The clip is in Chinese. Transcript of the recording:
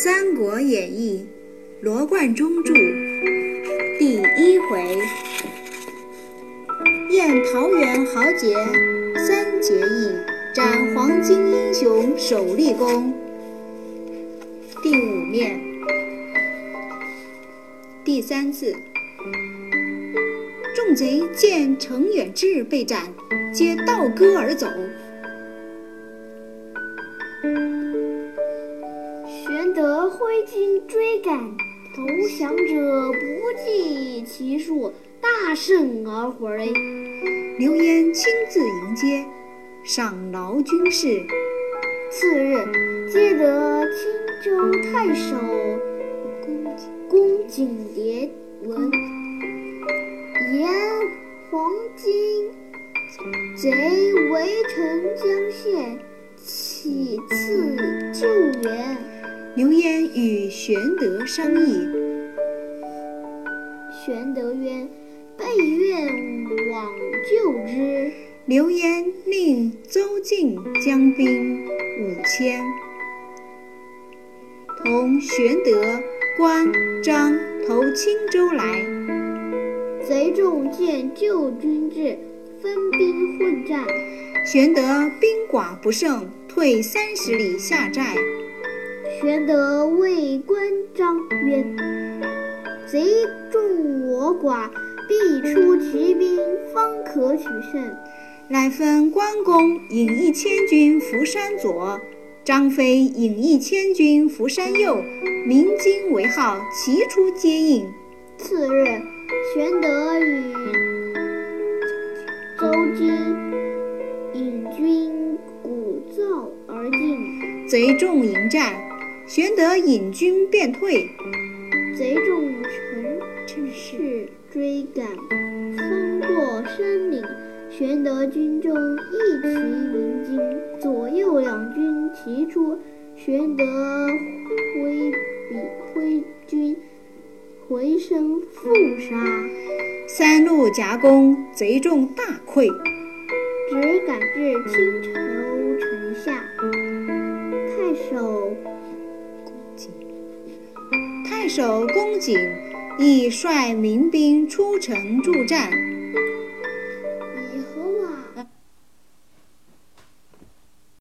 三国演义》，罗贯中著，第一回：宴桃园豪杰三结义，斩黄巾英雄首立功。第五面，第三次，众贼见程远志被斩，皆倒戈而走。追军追赶，投降者不计其数，大胜而回。刘焉亲自迎接，赏劳军士。次日，接得青州太守公瑾牒文，刘焉与玄德商议，玄德曰：“备愿往救之。”刘焉令邹靖将兵五千，同玄德、关张投青州来。贼众见救军至，分兵混战。玄德兵寡不胜，退三十里下寨。玄德谓关张曰：“贼众我寡，必出奇兵，方可取胜。”乃分关公引一千军伏山左，张飞引一千军伏山右，鸣金为号，齐出接应。次日，玄德与邹靖引军鼓噪而进，贼众迎战，玄德引军便退。贼众乘势追赶，翻过山岭。玄德军中一齐鸣金，左右两军齐出。玄德挥笔挥军回身复杀，三路夹攻，贼众大溃，只赶至青州城守公瑾亦率民兵出城助战。